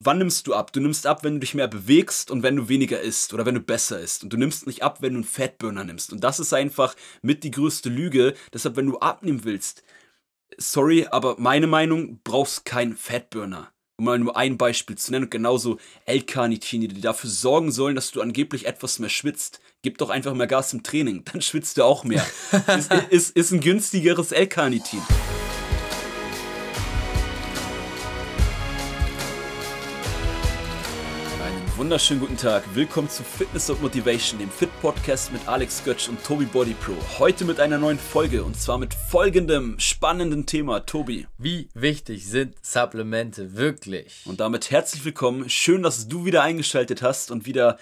wann nimmst du ab? Du nimmst ab, wenn du dich mehr bewegst und wenn du weniger isst oder wenn du besser isst. Und du nimmst nicht ab, wenn du einen Fettburner nimmst. Und das ist einfach mit die größte Lüge. Deshalb, wenn du abnehmen willst, sorry, aber meine Meinung, brauchst keinen Fettburner. Um mal nur ein Beispiel zu nennen. Und genauso L-Carnitin, die dafür sorgen sollen, dass du angeblich etwas mehr schwitzt. Gib doch einfach mehr Gas im Training, dann schwitzt du auch mehr. ist, ist, ist ein günstigeres L-Carnitin. Wunderschönen guten Tag. Willkommen zu Fitness und Motivation, dem Fit Podcast mit Alex Götz und Tobi Body Pro. Heute mit einer neuen Folge und zwar mit folgendem spannenden Thema. Tobi. Wie wichtig sind Supplemente wirklich? Und damit herzlich willkommen. Schön, dass du wieder eingeschaltet hast und wieder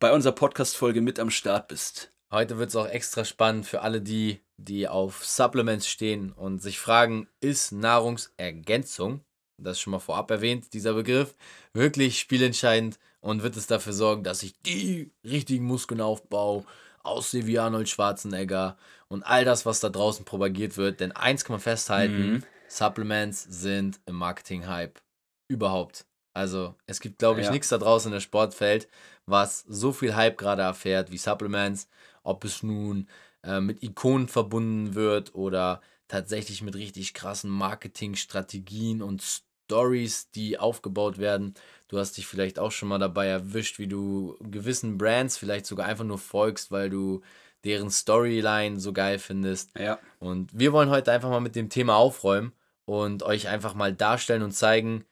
bei unserer Podcast-Folge mit am Start bist. Heute wird es auch extra spannend für alle die, die auf Supplements stehen und sich fragen, ist Nahrungsergänzung, das ist schon mal vorab erwähnt, dieser Begriff, wirklich spielentscheidend und wird es dafür sorgen, dass ich die richtigen Muskeln aufbaue, aussehe wie Arnold Schwarzenegger und all das, was da draußen propagiert wird. Denn eins kann man festhalten, mhm. Supplements sind im Marketing-Hype überhaupt. Also es gibt, glaube ich, ja. nichts da draußen in der Sportfeld, was so viel Hype gerade erfährt wie Supplements. Ob es nun äh, mit Ikonen verbunden wird oder tatsächlich mit richtig krassen Marketingstrategien und Stories, die aufgebaut werden. Du hast dich vielleicht auch schon mal dabei erwischt, wie du gewissen Brands vielleicht sogar einfach nur folgst, weil du deren Storyline so geil findest. Ja. Und wir wollen heute einfach mal mit dem Thema aufräumen und euch einfach mal darstellen und zeigen,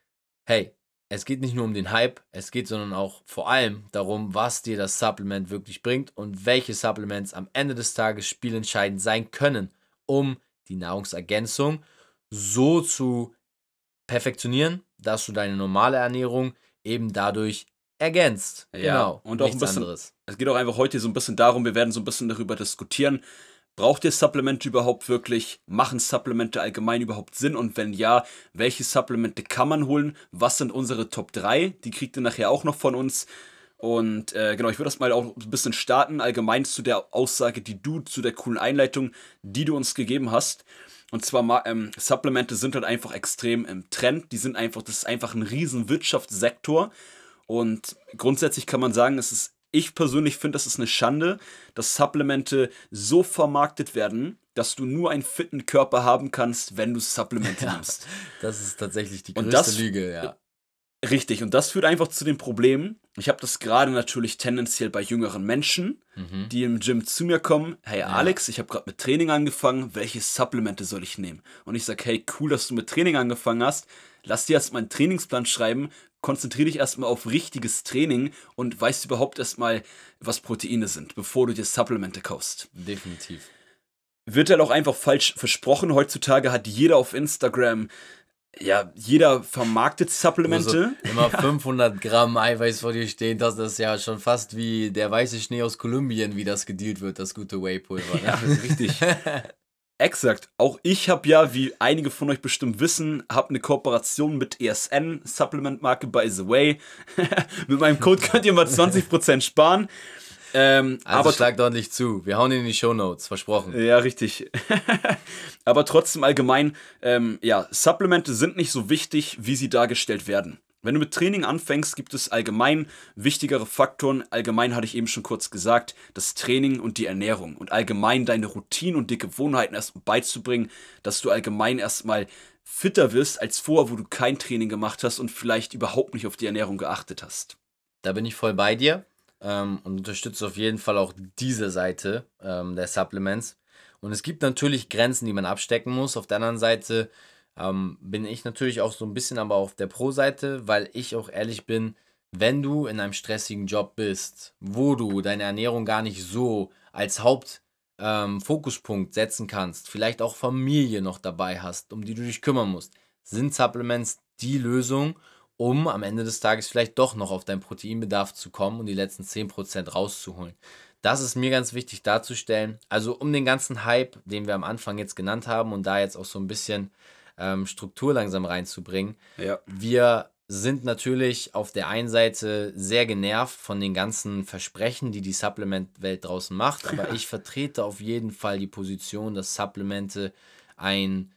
hey, es geht nicht nur um den Hype, es geht sondern auch vor allem darum, was dir das Supplement wirklich bringt und welche Supplements am Ende des Tages spielentscheidend sein können, um die Nahrungsergänzung so zu perfektionieren, dass du deine normale Ernährung eben dadurch ergänzt. Ja, genau. Und auch ein bisschen, anderes. Es geht auch einfach heute so ein bisschen darum, wir werden so ein bisschen darüber diskutieren. Braucht ihr Supplemente überhaupt wirklich? Machen Supplemente allgemein überhaupt Sinn? Und wenn ja, welche Supplemente kann man holen? Was sind unsere Top 3? Die kriegt ihr nachher auch noch von uns. Und äh, genau, ich würde das mal auch ein bisschen starten, allgemein zu der Aussage, die du, zu der coolen Einleitung, die du uns gegeben hast. Und zwar, ähm, Supplemente sind halt einfach extrem im Trend. Die sind einfach, das ist einfach ein riesen Wirtschaftssektor. Und grundsätzlich kann man sagen, es ist, ich persönlich finde, das ist eine Schande, dass Supplemente so vermarktet werden, dass du nur einen fitten Körper haben kannst, wenn du Supplemente nimmst. das ist tatsächlich die größte das, Lüge, ja. Richtig, und das führt einfach zu dem Problem. Ich habe das gerade natürlich tendenziell bei jüngeren Menschen, mhm. die im Gym zu mir kommen. Hey ja. Alex, ich habe gerade mit Training angefangen. Welche Supplemente soll ich nehmen? Und ich sage, hey, cool, dass du mit Training angefangen hast. Lass dir erstmal einen Trainingsplan schreiben. Konzentriere dich erstmal auf richtiges Training und weißt überhaupt erstmal, was Proteine sind, bevor du dir Supplemente kaufst. Definitiv wird halt auch einfach falsch versprochen. Heutzutage hat jeder auf Instagram ja, jeder vermarktet Supplemente. Also immer 500 Gramm Eiweiß vor dir stehen, das ist ja schon fast wie der weiße Schnee aus Kolumbien, wie das gedealt wird, das gute Whey-Pulver. Ne? Ja, richtig. Exakt. Auch ich habe ja, wie einige von euch bestimmt wissen, habe eine Kooperation mit ESN, Supplement-Marke by the way. mit meinem Code könnt ihr mal 20% sparen. Ähm, also aber schlag doch nicht zu. Wir hauen ihn in die Show Notes, versprochen. Ja, richtig. aber trotzdem allgemein, ähm, ja, Supplemente sind nicht so wichtig, wie sie dargestellt werden. Wenn du mit Training anfängst, gibt es allgemein wichtigere Faktoren. Allgemein hatte ich eben schon kurz gesagt, das Training und die Ernährung und allgemein deine Routinen und die Gewohnheiten erst beizubringen, dass du allgemein erstmal fitter wirst als vorher, wo du kein Training gemacht hast und vielleicht überhaupt nicht auf die Ernährung geachtet hast. Da bin ich voll bei dir ähm, und unterstütze auf jeden Fall auch diese Seite ähm, der Supplements. Und es gibt natürlich Grenzen, die man abstecken muss. Auf der anderen Seite ähm, bin ich natürlich auch so ein bisschen aber auf der Pro-Seite, weil ich auch ehrlich bin, wenn du in einem stressigen Job bist, wo du deine Ernährung gar nicht so als Hauptfokuspunkt ähm, setzen kannst, vielleicht auch Familie noch dabei hast, um die du dich kümmern musst, sind Supplements die Lösung um am Ende des Tages vielleicht doch noch auf deinen Proteinbedarf zu kommen und die letzten 10% rauszuholen. Das ist mir ganz wichtig darzustellen. Also um den ganzen Hype, den wir am Anfang jetzt genannt haben und da jetzt auch so ein bisschen ähm, Struktur langsam reinzubringen. Ja. Wir sind natürlich auf der einen Seite sehr genervt von den ganzen Versprechen, die die Supplement-Welt draußen macht, aber ich vertrete auf jeden Fall die Position, dass Supplemente ein,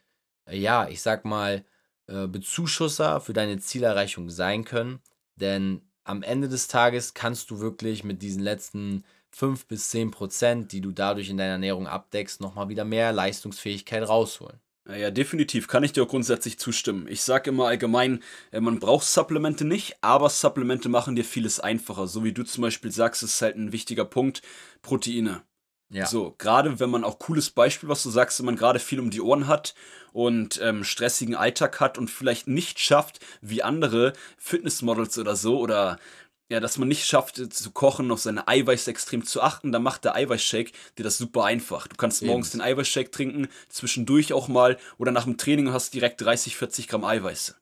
ja, ich sag mal, äh, Bezuschusser für deine Zielerreichung sein können. Denn am Ende des Tages kannst du wirklich mit diesen letzten 5 bis 10 Prozent, die du dadurch in deiner Ernährung abdeckst, nochmal wieder mehr Leistungsfähigkeit rausholen. Ja, definitiv kann ich dir auch grundsätzlich zustimmen. Ich sage immer allgemein, äh, man braucht Supplemente nicht, aber Supplemente machen dir vieles einfacher. So wie du zum Beispiel sagst, ist halt ein wichtiger Punkt, Proteine. Ja. So, gerade wenn man auch cooles Beispiel, was du sagst, wenn man gerade viel um die Ohren hat und ähm, stressigen Alltag hat und vielleicht nicht schafft, wie andere Fitnessmodels oder so, oder ja, dass man nicht schafft äh, zu kochen, auf seine Eiweiß extrem zu achten, dann macht der Eiweißshake dir das super einfach. Du kannst Eben. morgens den Eiweißshake trinken, zwischendurch auch mal oder nach dem Training hast direkt 30, 40 Gramm Eiweiße.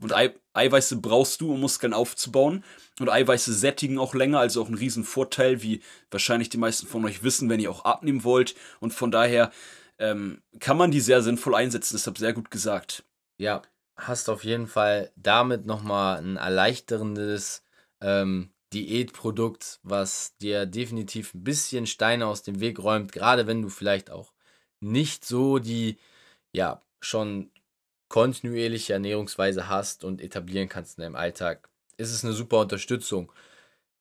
Und Ei Eiweiße brauchst du, um Muskeln aufzubauen. Und Eiweiße sättigen auch länger, also auch ein Riesenvorteil, wie wahrscheinlich die meisten von euch wissen, wenn ihr auch abnehmen wollt. Und von daher ähm, kann man die sehr sinnvoll einsetzen, deshalb sehr gut gesagt. Ja, hast auf jeden Fall damit nochmal ein erleichterndes ähm, Diätprodukt, was dir definitiv ein bisschen Steine aus dem Weg räumt, gerade wenn du vielleicht auch nicht so die, ja, schon kontinuierliche Ernährungsweise hast und etablieren kannst in deinem Alltag, ist es eine super Unterstützung.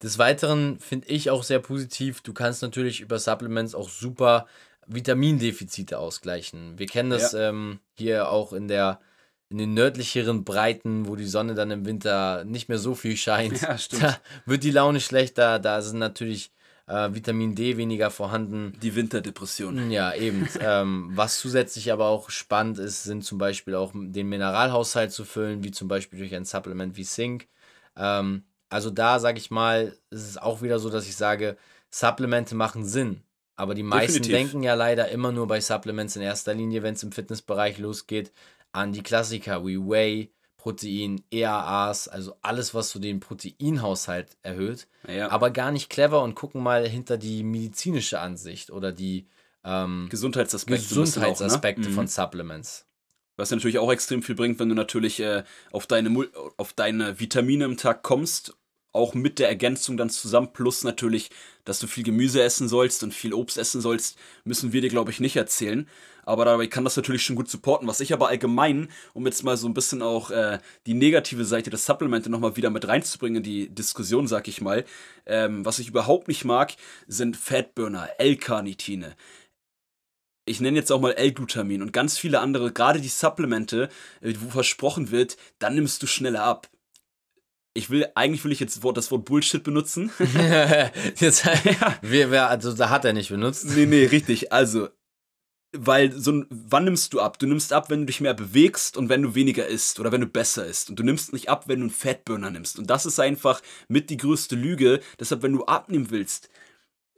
Des Weiteren finde ich auch sehr positiv, du kannst natürlich über Supplements auch super Vitamindefizite ausgleichen. Wir kennen das ja. ähm, hier auch in der in den nördlicheren Breiten, wo die Sonne dann im Winter nicht mehr so viel scheint, ja, da wird die Laune schlechter. Da sind natürlich äh, Vitamin D weniger vorhanden. Die Winterdepression. Ja, eben. ähm, was zusätzlich aber auch spannend ist, sind zum Beispiel auch den Mineralhaushalt zu füllen, wie zum Beispiel durch ein Supplement wie Zink. Ähm, also da sage ich mal, ist es auch wieder so, dass ich sage, Supplemente machen Sinn. Aber die meisten Definitiv. denken ja leider immer nur bei Supplements in erster Linie, wenn es im Fitnessbereich losgeht, an die Klassiker wie Whey, Protein, EAAs, also alles, was so den Proteinhaushalt erhöht, ja. aber gar nicht clever und gucken mal hinter die medizinische Ansicht oder die ähm, Gesundheitsaspekte, Gesundheitsaspekte auch, ne? von mhm. Supplements. Was natürlich auch extrem viel bringt, wenn du natürlich äh, auf, deine, auf deine Vitamine im Tag kommst auch mit der Ergänzung dann zusammen, plus natürlich, dass du viel Gemüse essen sollst und viel Obst essen sollst, müssen wir dir, glaube ich, nicht erzählen. Aber dabei kann das natürlich schon gut supporten. Was ich aber allgemein, um jetzt mal so ein bisschen auch äh, die negative Seite des Supplemente nochmal wieder mit reinzubringen in die Diskussion, sag ich mal, ähm, was ich überhaupt nicht mag, sind Fatburner, L-Carnitine ich nenne jetzt auch mal L-Glutamin und ganz viele andere, gerade die Supplemente, äh, wo versprochen wird, dann nimmst du schneller ab ich will, eigentlich will ich jetzt das Wort Bullshit benutzen. jetzt, ja. also da hat er nicht benutzt. Nee, nee, richtig. Also, weil so wann nimmst du ab? Du nimmst ab, wenn du dich mehr bewegst und wenn du weniger isst oder wenn du besser isst. Und du nimmst nicht ab, wenn du einen Fettburner nimmst. Und das ist einfach mit die größte Lüge. Deshalb, wenn du abnehmen willst,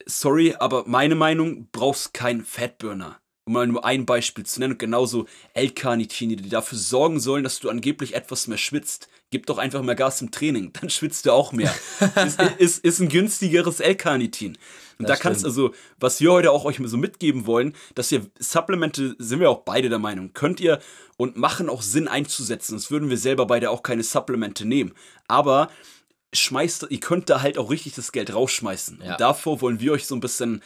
sorry, aber meine Meinung, brauchst keinen Fettburner um mal nur ein Beispiel zu nennen, und genauso L-Carnitine, die dafür sorgen sollen, dass du angeblich etwas mehr schwitzt. Gib doch einfach mehr Gas im Training, dann schwitzt du auch mehr. ist, ist, ist ein günstigeres L-Carnitin. Und das da kannst also, was wir heute auch euch so mitgeben wollen, dass ihr Supplemente, sind wir auch beide der Meinung, könnt ihr und machen auch Sinn einzusetzen. Sonst würden wir selber beide auch keine Supplemente nehmen. Aber schmeißt, ihr könnt da halt auch richtig das Geld rausschmeißen. Ja. Und davor wollen wir euch so ein bisschen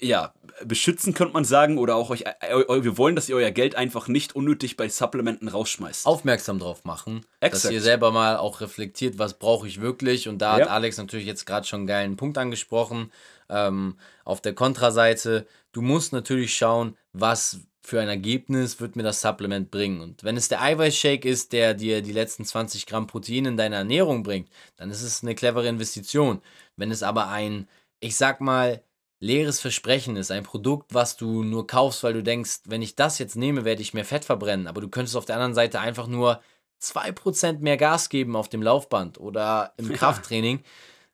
ja, beschützen, könnte man sagen, oder auch euch, äh, wir wollen, dass ihr euer Geld einfach nicht unnötig bei Supplementen rausschmeißt. Aufmerksam drauf machen, Exakt. dass ihr selber mal auch reflektiert, was brauche ich wirklich. Und da ja. hat Alex natürlich jetzt gerade schon einen geilen Punkt angesprochen. Ähm, auf der Kontraseite, du musst natürlich schauen, was für ein Ergebnis wird mir das Supplement bringen. Und wenn es der Eiweißshake ist, der dir die letzten 20 Gramm Protein in deine Ernährung bringt, dann ist es eine clevere Investition. Wenn es aber ein, ich sag mal, leeres Versprechen ist, ein Produkt, was du nur kaufst, weil du denkst, wenn ich das jetzt nehme, werde ich mehr Fett verbrennen, aber du könntest auf der anderen Seite einfach nur 2% mehr Gas geben auf dem Laufband oder im Krafttraining,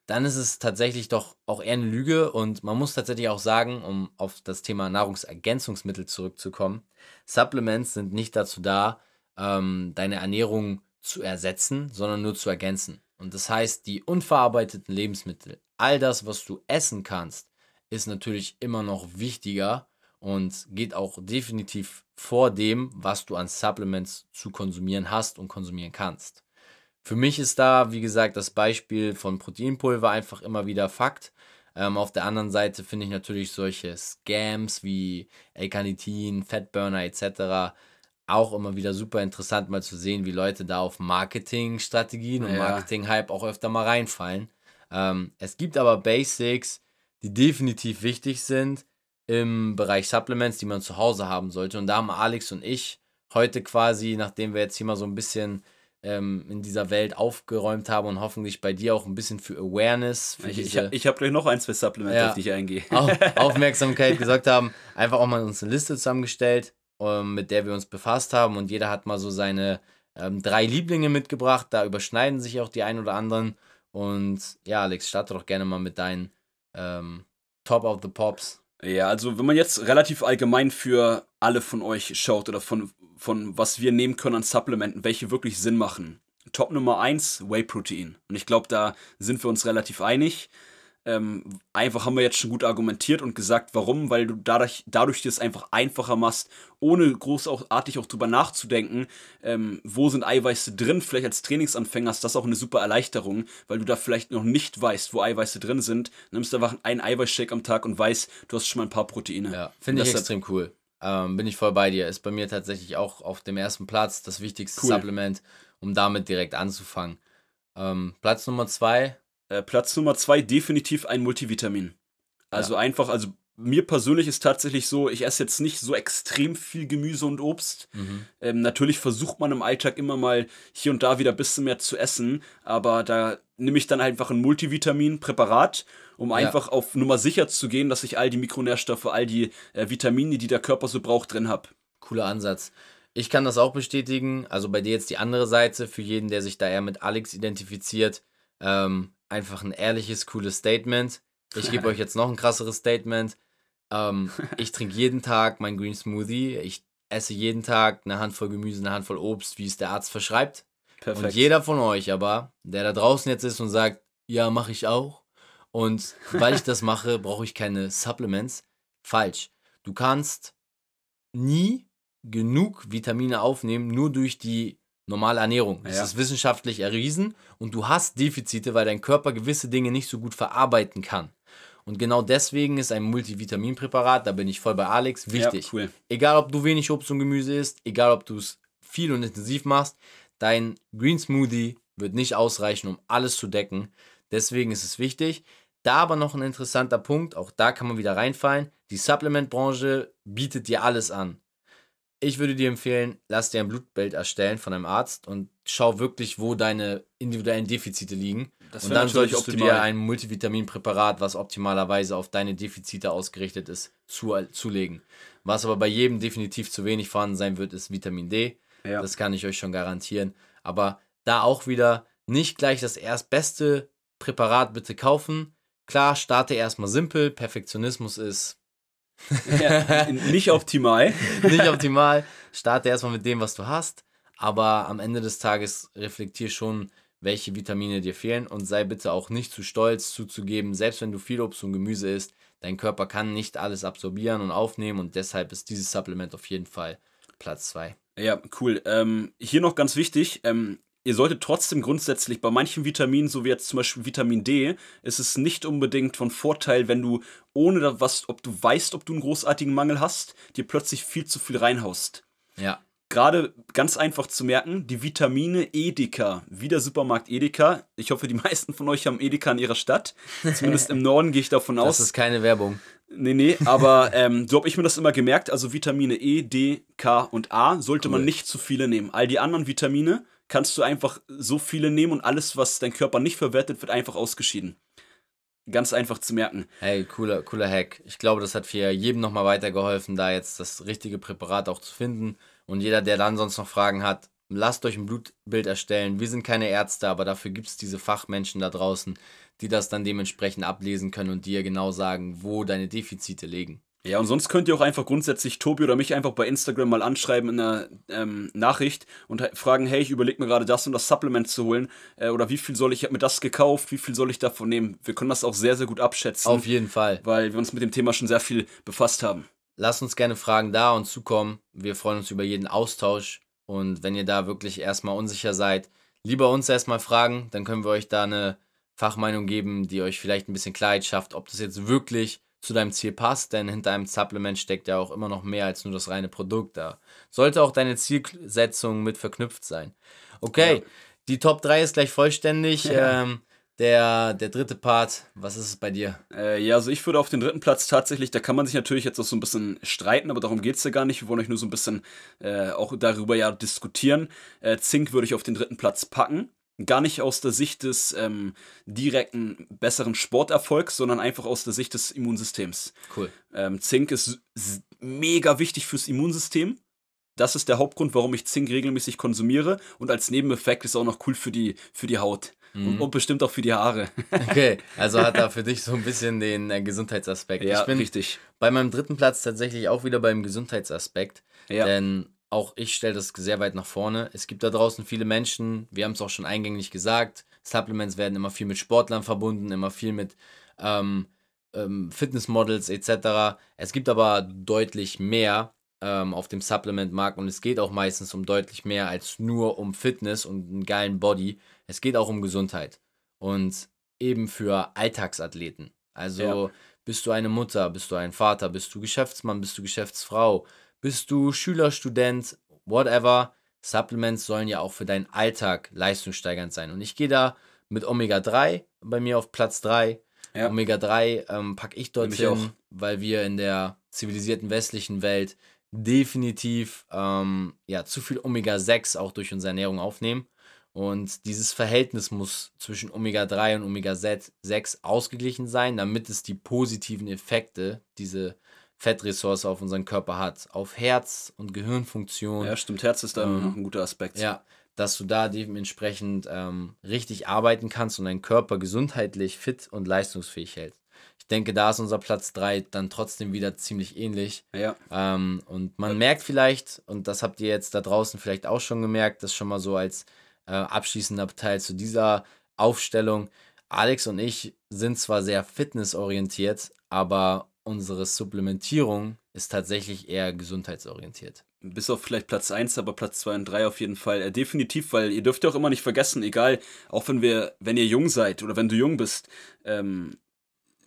dann ist es tatsächlich doch auch eher eine Lüge. Und man muss tatsächlich auch sagen, um auf das Thema Nahrungsergänzungsmittel zurückzukommen, Supplements sind nicht dazu da, ähm, deine Ernährung zu ersetzen, sondern nur zu ergänzen. Und das heißt, die unverarbeiteten Lebensmittel, all das, was du essen kannst, ist natürlich immer noch wichtiger und geht auch definitiv vor dem, was du an Supplements zu konsumieren hast und konsumieren kannst. Für mich ist da, wie gesagt, das Beispiel von Proteinpulver einfach immer wieder Fakt. Ähm, auf der anderen Seite finde ich natürlich solche Scams wie L-Carnitin, Fatburner etc. auch immer wieder super interessant mal zu sehen, wie Leute da auf Marketingstrategien und Ja. Marketing-Hype auch öfter mal reinfallen. Ähm, es gibt aber Basics, die definitiv wichtig sind im Bereich Supplements, die man zu Hause haben sollte. Und da haben Alex und ich heute quasi, nachdem wir jetzt hier mal so ein bisschen ähm, in dieser Welt aufgeräumt haben und hoffentlich bei dir auch ein bisschen für Awareness, für Ich, ich, diese ich habe gleich noch ein, zwei Supplemente, Ja. auf die ich eingehe. Au- Aufmerksamkeit gesagt haben, einfach auch mal uns eine Liste zusammengestellt, ähm, mit der wir uns befasst haben und jeder hat mal so seine ähm, drei Lieblinge mitgebracht. Da überschneiden sich auch die ein oder anderen. Und ja, Alex, starte doch gerne mal mit deinen ähm, Top of the Pops. Ja, also wenn man jetzt relativ allgemein für alle von euch schaut oder von, von was wir nehmen können an Supplementen, welche wirklich Sinn machen. Top Nummer 1, Whey-Protein. Und ich glaube, da sind wir uns relativ einig. Ähm, einfach haben wir jetzt schon gut argumentiert und gesagt, warum, weil du dadurch, dadurch dir es einfach einfacher machst, ohne großartig auch drüber nachzudenken, ähm, wo sind Eiweiße drin, vielleicht als Trainingsanfänger ist das auch eine super Erleichterung, weil du da vielleicht noch nicht weißt, wo Eiweiße drin sind, nimmst einfach einen Eiweißshake am Tag und weißt, du hast schon mal ein paar Proteine. Ja, finde ich extrem cool. Ähm, bin ich voll bei dir. Ist bei mir tatsächlich auch auf dem ersten Platz das wichtigste Cool. Supplement, um damit direkt anzufangen. Ähm, Platz Nummer zwei, Äh, Platz Nummer zwei, definitiv ein Multivitamin. Also einfach, also mir persönlich ist tatsächlich so, ich esse jetzt nicht so extrem viel Gemüse und Obst. Ähm, natürlich versucht man im Alltag immer mal hier und da wieder ein bisschen mehr zu essen, aber da nehme ich dann einfach ein Multivitamin-Präparat, um Ja. einfach auf Nummer sicher zu gehen, dass ich all die Mikronährstoffe, all die äh, Vitamine, die der Körper so braucht, drin habe. Cooler Ansatz. Ich kann das auch bestätigen. Also bei dir jetzt die andere Seite, für jeden, der sich da eher mit Alex identifiziert. Ähm, einfach ein ehrliches, cooles Statement. Ich gebe euch jetzt noch ein krasseres Statement. Ähm, ich trinke jeden Tag mein Green Smoothie. Ich esse jeden Tag eine Handvoll Gemüse, eine Handvoll Obst, wie es der Arzt verschreibt. Perfekt. Und jeder von euch aber, der da draußen jetzt ist und sagt, ja, mache ich auch. Und weil ich das mache, brauche ich keine Supplements. Falsch. Du kannst nie genug Vitamine aufnehmen, nur durch die normale Ernährung. Das Ja. ist wissenschaftlich erwiesen und du hast Defizite, weil dein Körper gewisse Dinge nicht so gut verarbeiten kann. Und genau deswegen ist ein Multivitaminpräparat, da bin ich voll bei Alex, wichtig. Ja, cool. Egal, ob du wenig Obst und Gemüse isst, egal, ob du es viel und intensiv machst, dein Green Smoothie wird nicht ausreichen, um alles zu decken. Deswegen ist es wichtig. Da aber noch ein interessanter Punkt, auch da kann man wieder reinfallen. Die Supplementbranche bietet dir alles an. Ich würde dir empfehlen, lass dir ein Blutbild erstellen von einem Arzt und schau wirklich, wo deine individuellen Defizite liegen. Das und dann solltest du dir ein Multivitaminpräparat, was optimalerweise auf deine Defizite ausgerichtet ist, zu, zulegen. Was aber bei jedem definitiv zu wenig vorhanden sein wird, ist Vitamin D. Ja. Das kann ich euch schon garantieren. Aber da auch wieder nicht gleich das erstbeste Präparat bitte kaufen. Klar, starte erstmal simpel. Perfektionismus ist ja, nicht optimal. nicht optimal. Starte erstmal mit dem, was du hast. Aber am Ende des Tages reflektier schon, welche Vitamine dir fehlen und sei bitte auch nicht zu stolz zuzugeben, selbst wenn du viel Obst und Gemüse isst, dein Körper kann nicht alles absorbieren und aufnehmen und deshalb ist dieses Supplement auf jeden Fall Platz 2. Ja, cool. Ähm, hier noch ganz wichtig, ähm, ihr solltet trotzdem grundsätzlich bei manchen Vitaminen, so wie jetzt zum Beispiel Vitamin D, ist es nicht unbedingt von Vorteil, wenn du ohne was, ob du weißt, ob du einen großartigen Mangel hast, dir plötzlich viel zu viel reinhaust. Ja, Gerade ganz einfach zu merken, die Vitamine Edeka, wie der Supermarkt Edeka. Ich hoffe, die meisten von euch haben Edeka in ihrer Stadt. Zumindest im Norden gehe ich davon aus. das ist keine Werbung. Nee, nee, aber ähm, so habe ich mir das immer gemerkt. Also Vitamine E, D, K und A sollte man Cool. nicht zu viele nehmen. All die anderen Vitamine kannst du einfach so viele nehmen und alles, was dein Körper nicht verwertet, wird einfach ausgeschieden. Ganz einfach zu merken. Hey, cooler, cooler Hack. Ich glaube, das hat für jedem nochmal weitergeholfen, da jetzt das richtige Präparat auch zu finden. Und jeder, der dann sonst noch Fragen hat, lasst euch ein Blutbild erstellen. Wir sind keine Ärzte, aber dafür gibt es diese Fachmenschen da draußen, die das dann dementsprechend ablesen können und dir genau sagen, wo deine Defizite liegen. Ja, und sonst könnt ihr auch einfach grundsätzlich Tobi oder mich einfach bei Instagram mal anschreiben in einer ähm, Nachricht und fragen, hey, ich überlege mir gerade das und das Supplement zu holen. Äh, oder wie viel soll ich, ich habe mir das gekauft, wie viel soll ich davon nehmen? Wir können das auch sehr, sehr gut abschätzen, Auf jeden Fall. weil wir uns mit dem Thema schon sehr viel befasst haben. Lasst uns gerne Fragen da und zukommen. Wir freuen uns über jeden Austausch. Und wenn ihr da wirklich erstmal unsicher seid, lieber uns erstmal fragen, dann können wir euch da eine Fachmeinung geben, die euch vielleicht ein bisschen Klarheit schafft, ob das jetzt wirklich zu deinem Ziel passt, denn hinter einem Supplement steckt ja auch immer noch mehr als nur das reine Produkt. Da sollte auch deine Zielsetzung mit verknüpft sein. Okay, ja. die Top 3 ist gleich vollständig. Ja. Ähm, der, der dritte Part, was ist es bei dir? Äh, ja, also ich würde auf den dritten Platz tatsächlich, da kann man sich natürlich jetzt auch so ein bisschen streiten, aber darum geht es ja gar nicht. Wir wollen euch nur so ein bisschen äh, auch darüber ja diskutieren. Äh, Zink würde ich auf den dritten Platz packen. Gar nicht aus der Sicht des ähm, direkten besseren Sporterfolgs, sondern einfach aus der Sicht des Immunsystems. Cool. Ähm, Zink ist mega wichtig fürs Immunsystem. Das ist der Hauptgrund, warum ich Zink regelmäßig konsumiere. Und als Nebeneffekt ist auch noch cool für die, für die Haut. Mhm. Und, und, bestimmt auch für die Haare. Okay, also hat da für dich so ein bisschen den äh, Gesundheitsaspekt. Ja, ich bin richtig. Bei meinem dritten Platz tatsächlich auch wieder beim Gesundheitsaspekt. Ja. Denn auch ich stelle das sehr weit nach vorne. Es gibt da draußen viele Menschen, wir haben es auch schon eingängig gesagt, Supplements werden immer viel mit Sportlern verbunden, immer viel mit ähm, ähm, Fitnessmodels etc. Es gibt aber deutlich mehr ähm, auf dem Supplement-Markt und es geht auch meistens um deutlich mehr als nur um Fitness und einen geilen Body. Es geht auch um Gesundheit und eben für Alltagsathleten. Also ja. bist du eine Mutter, bist du ein Vater, bist du Geschäftsmann, bist du Geschäftsfrau, bist du Schüler, Student, whatever. Supplements sollen ja auch für deinen Alltag leistungssteigernd sein. Und ich gehe da mit Omega 3 bei mir auf Platz 3. Ja. Omega 3 ähm, packe ich dorthin, weil wir in der zivilisierten westlichen Welt definitiv ähm, ja, zu viel Omega-6 auch durch unsere Ernährung aufnehmen. Und dieses Verhältnis muss zwischen Omega-3 und Omega-6 ausgeglichen sein, damit es die positiven Effekte, diese Fettressource auf unseren Körper hat, auf Herz- und Gehirnfunktion. Ja, stimmt, Herz ist da ähm, ein guter Aspekt. Ja, dass du da dementsprechend ähm, richtig arbeiten kannst und deinen Körper gesundheitlich fit und leistungsfähig hältst ich denke, da ist unser Platz 3 dann trotzdem wieder ziemlich ähnlich. Ja. Ähm, und man ja. merkt vielleicht, und das habt ihr jetzt da draußen vielleicht auch schon gemerkt, das schon mal so als äh, abschließender Teil zu dieser Aufstellung. Alex und ich sind zwar sehr fitnessorientiert, aber unsere Supplementierung ist tatsächlich eher gesundheitsorientiert. Bis auf vielleicht Platz 1, aber Platz 2 und 3 auf jeden Fall. Äh, definitiv, weil ihr dürft ja auch immer nicht vergessen, egal, auch wenn wir, wenn ihr jung seid oder wenn du jung bist, ähm,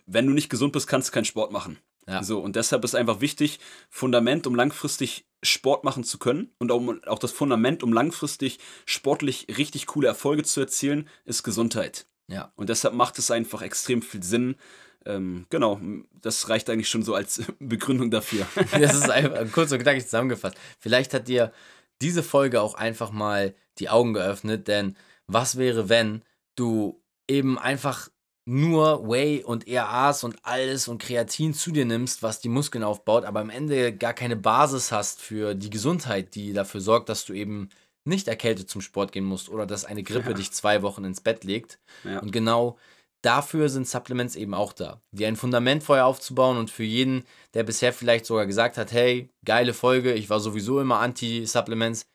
wenn du nicht gesund bist, kannst du keinen Sport machen. Ja. So, und deshalb ist einfach wichtig, Fundament, um langfristig Sport machen zu können und auch, auch das Fundament, um langfristig sportlich richtig coole Erfolge zu erzielen, ist Gesundheit. Ja. Und deshalb macht es einfach extrem viel Sinn. Ähm, genau, das reicht eigentlich schon so als Begründung dafür. das ist einfach kurz und knackig zusammengefasst. Vielleicht hat dir diese Folge auch einfach mal die Augen geöffnet, denn was wäre, wenn du eben einfach nur Whey und ERAs und alles und Kreatin zu dir nimmst, was die Muskeln aufbaut, aber am Ende gar keine Basis hast für die Gesundheit, die dafür sorgt, dass du eben nicht erkältet zum Sport gehen musst oder dass eine Grippe ja. dich zwei Wochen ins Bett legt. Ja. Und genau dafür sind Supplements eben auch da, die ein Fundament vorher aufzubauen und für jeden, der bisher vielleicht sogar gesagt hat, hey, geile Folge, ich war sowieso immer anti-Supplements,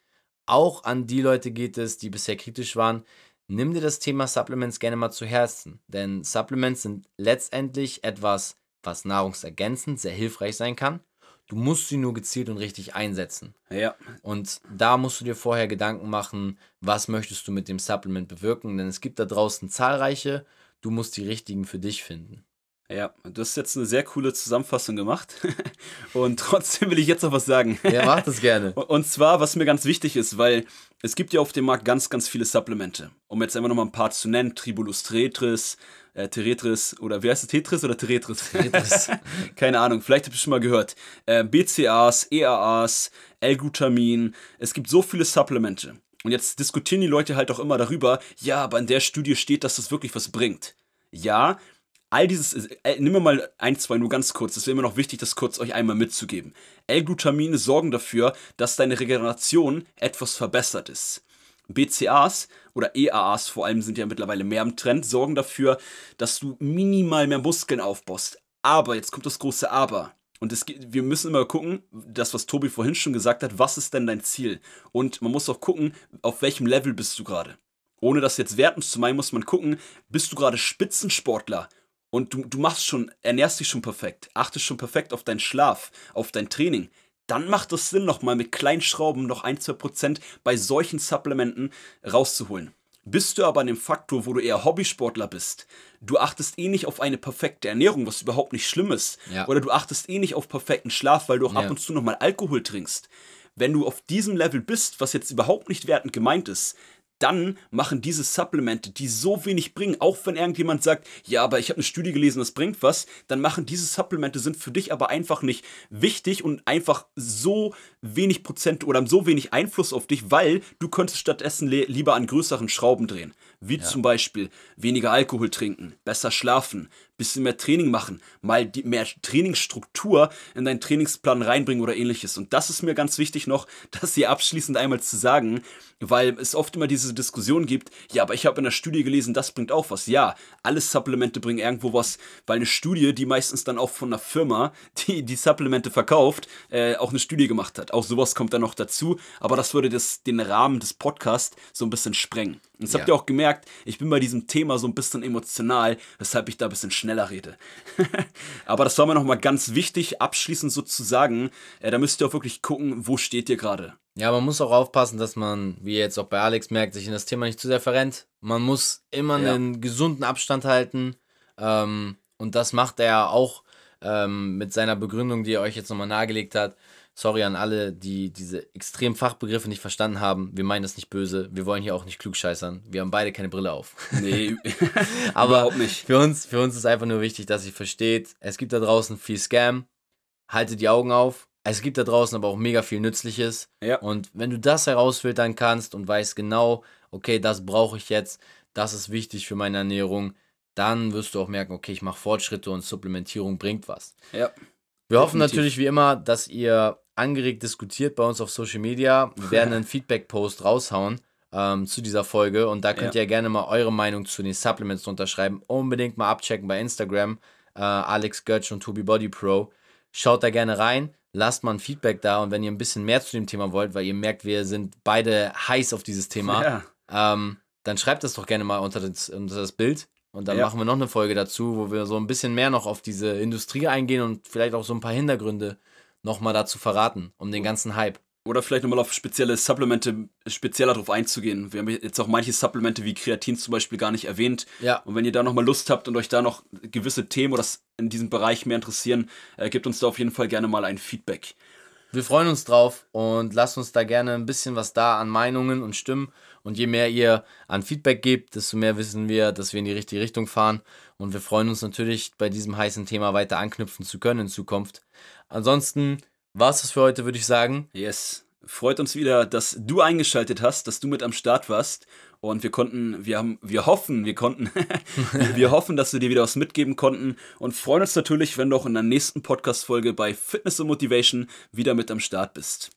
auch an die Leute geht es, die bisher kritisch waren, nimm dir das Thema Supplements gerne mal zu Herzen, denn Supplements sind letztendlich etwas, was nahrungsergänzend sehr hilfreich sein kann. Du musst sie nur gezielt und richtig einsetzen. Ja. Und da musst du dir vorher Gedanken machen, was möchtest du mit dem Supplement bewirken, denn es gibt da draußen zahlreiche, du musst die richtigen für dich finden. Ja, du hast jetzt eine sehr coole Zusammenfassung gemacht. Und trotzdem will ich jetzt noch was sagen. Ja, mach das gerne. Und zwar, was mir ganz wichtig ist, weil es gibt ja auf dem Markt ganz, ganz viele Supplemente. Um jetzt einfach nochmal ein paar zu nennen: Tribulus Tretris, äh, Teretris oder wie heißt es? Tetris oder Teretris? Teretris. Keine Ahnung, vielleicht habt ihr schon mal gehört. Äh, BCAs, EAAs, L-Glutamin. Es gibt so viele Supplemente. Und jetzt diskutieren die Leute halt auch immer darüber, ja, aber in der Studie steht, dass das wirklich was bringt. Ja, all dieses, äh, nehmen wir mal ein, zwei nur ganz kurz, das wäre immer noch wichtig, das kurz euch einmal mitzugeben. L-Glutamine sorgen dafür, dass deine Regeneration etwas verbessert ist. BCAs oder EAAs vor allem sind ja mittlerweile mehr im Trend, sorgen dafür, dass du minimal mehr Muskeln aufbaust. Aber, jetzt kommt das große Aber. Und es, wir müssen immer gucken, das, was Tobi vorhin schon gesagt hat, was ist denn dein Ziel? Und man muss auch gucken, auf welchem Level bist du gerade. Ohne das jetzt werten zu meinen, muss man gucken, bist du gerade Spitzensportler und du, du machst schon, ernährst dich schon perfekt, achtest schon perfekt auf deinen Schlaf, auf dein Training, dann macht es Sinn, nochmal mit kleinen Schrauben noch ein, zwei Prozent bei solchen Supplementen rauszuholen. Bist du aber an dem Faktor, wo du eher Hobbysportler bist, du achtest eh nicht auf eine perfekte Ernährung, was überhaupt nicht schlimm ist, Ja. oder du achtest eh nicht auf perfekten Schlaf, weil du auch Ja. ab und zu nochmal Alkohol trinkst. Wenn du auf diesem Level bist, was jetzt überhaupt nicht wertend gemeint ist, dann machen diese Supplemente, die so wenig bringen, auch wenn irgendjemand sagt, ja, aber ich habe eine Studie gelesen, das bringt was, dann machen diese Supplemente sind für dich aber einfach nicht wichtig und einfach so wenig Prozent oder so wenig Einfluss auf dich, weil du könntest stattdessen lieber an größeren Schrauben drehen. Wie zum Beispiel weniger Alkohol trinken, besser schlafen, bisschen mehr Training machen, mal die, mehr Trainingsstruktur in deinen Trainingsplan reinbringen oder ähnliches. Und das ist mir ganz wichtig noch, das hier abschließend einmal zu sagen, weil es oft immer diese Diskussion gibt, ja, aber ich habe in der Studie gelesen, das bringt auch was. Ja, alle Supplemente bringen irgendwo was, weil eine Studie, die meistens dann auch von einer Firma, die die Supplemente verkauft, äh, auch eine Studie gemacht hat. Auch sowas kommt dann noch dazu, aber das würde das, den Rahmen des Podcasts so ein bisschen sprengen. Und das habt Ja. ihr auch gemerkt, ich bin bei diesem Thema so ein bisschen emotional, weshalb ich da ein bisschen schneller rede. Aber das war mir nochmal ganz wichtig, abschließend sozusagen. Äh, da müsst ihr auch wirklich gucken, wo steht ihr gerade. Ja, man muss auch aufpassen, dass man, wie ihr jetzt auch bei Alex merkt, sich in das Thema nicht zu sehr verrennt. Man muss immer Ja. einen gesunden Abstand halten. Ähm, und das macht er auch ähm, mit seiner Begründung, die er euch jetzt nochmal nahegelegt hat. Sorry an alle, die diese extremen Fachbegriffe nicht verstanden haben. Wir meinen das nicht böse. Wir wollen hier auch nicht klugscheißern. Wir haben beide keine Brille auf. Nee, Aber überhaupt nicht. Für uns, für uns ist einfach nur wichtig, dass ihr versteht, es gibt da draußen viel Scam. Haltet die Augen auf. Es gibt da draußen aber auch mega viel Nützliches. Ja. Und wenn du das herausfiltern kannst und weißt genau, okay, das brauche ich jetzt, das ist wichtig für meine Ernährung, dann wirst du auch merken, okay, ich mache Fortschritte und Supplementierung bringt was. Ja. Wir hoffen Definitiv. natürlich wie immer, dass ihr angeregt diskutiert bei uns auf Social Media. Wir werden einen Feedback-Post raushauen ähm, zu dieser Folge und da könnt Ja. ihr gerne mal eure Meinung zu den Supplements drunter schreiben. Unbedingt mal abchecken bei Instagram. Äh, Alex Götz und Tobi Body Pro. Schaut da gerne rein, lasst mal ein Feedback da und wenn ihr ein bisschen mehr zu dem Thema wollt, weil ihr merkt, wir sind beide heiß auf dieses Thema, Ja. ähm, dann schreibt das doch gerne mal unter das, unter das Bild. Und dann Ja. machen wir noch eine Folge dazu, wo wir so ein bisschen mehr noch auf diese Industrie eingehen und vielleicht auch so ein paar Hintergründe nochmal dazu verraten, um den ganzen Hype. Oder vielleicht nochmal auf spezielle Supplemente spezieller drauf einzugehen. Wir haben jetzt auch manche Supplemente wie Kreatin zum Beispiel gar nicht erwähnt. Ja. Und wenn ihr da nochmal Lust habt und euch da noch gewisse Themen oder das in diesem Bereich mehr interessieren, äh, gebt uns da auf jeden Fall gerne mal ein Feedback. Wir freuen uns drauf und lasst uns da gerne ein bisschen was da an Meinungen und Stimmen. Und je mehr ihr an Feedback gebt, desto mehr wissen wir, dass wir in die richtige Richtung fahren. Und wir freuen uns natürlich, bei diesem heißen Thema weiter anknüpfen zu können in Zukunft. Ansonsten war es das für heute, würde ich sagen. Yes. Freut uns wieder, dass du eingeschaltet hast, dass du mit am Start warst. Und wir konnten, wir haben, wir hoffen, wir konnten, wir hoffen, dass wir dir wieder was mitgeben konnten und freuen uns natürlich, wenn du auch in der nächsten Podcast-Folge bei Fitness und Motivation wieder mit am Start bist.